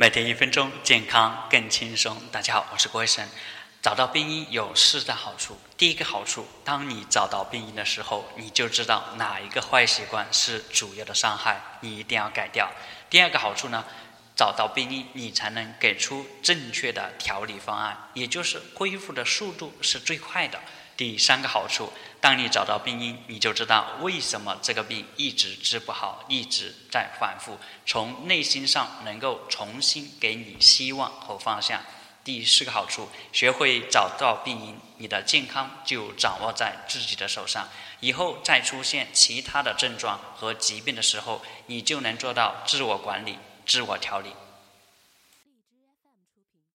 每天一分钟，健康更轻松。大家好，我是郭医生。找到病因有四大好处。第一个好处，当你找到病因的时候，你就知道哪一个坏习惯是主要的伤害，你一定要改掉。第二个好处呢，找到病因，你才能给出正确的调理方案，也就是恢复的速度是最快的。第三个好处，当你找到病因，你就知道为什么这个病一直治不好，一直在反复，从内心上能够重新给你希望和方向。第四个好处，学会找到病因，你的健康就掌握在自己的手上。以后再出现其他的症状和疾病的时候，你就能做到自我管理、自我调理。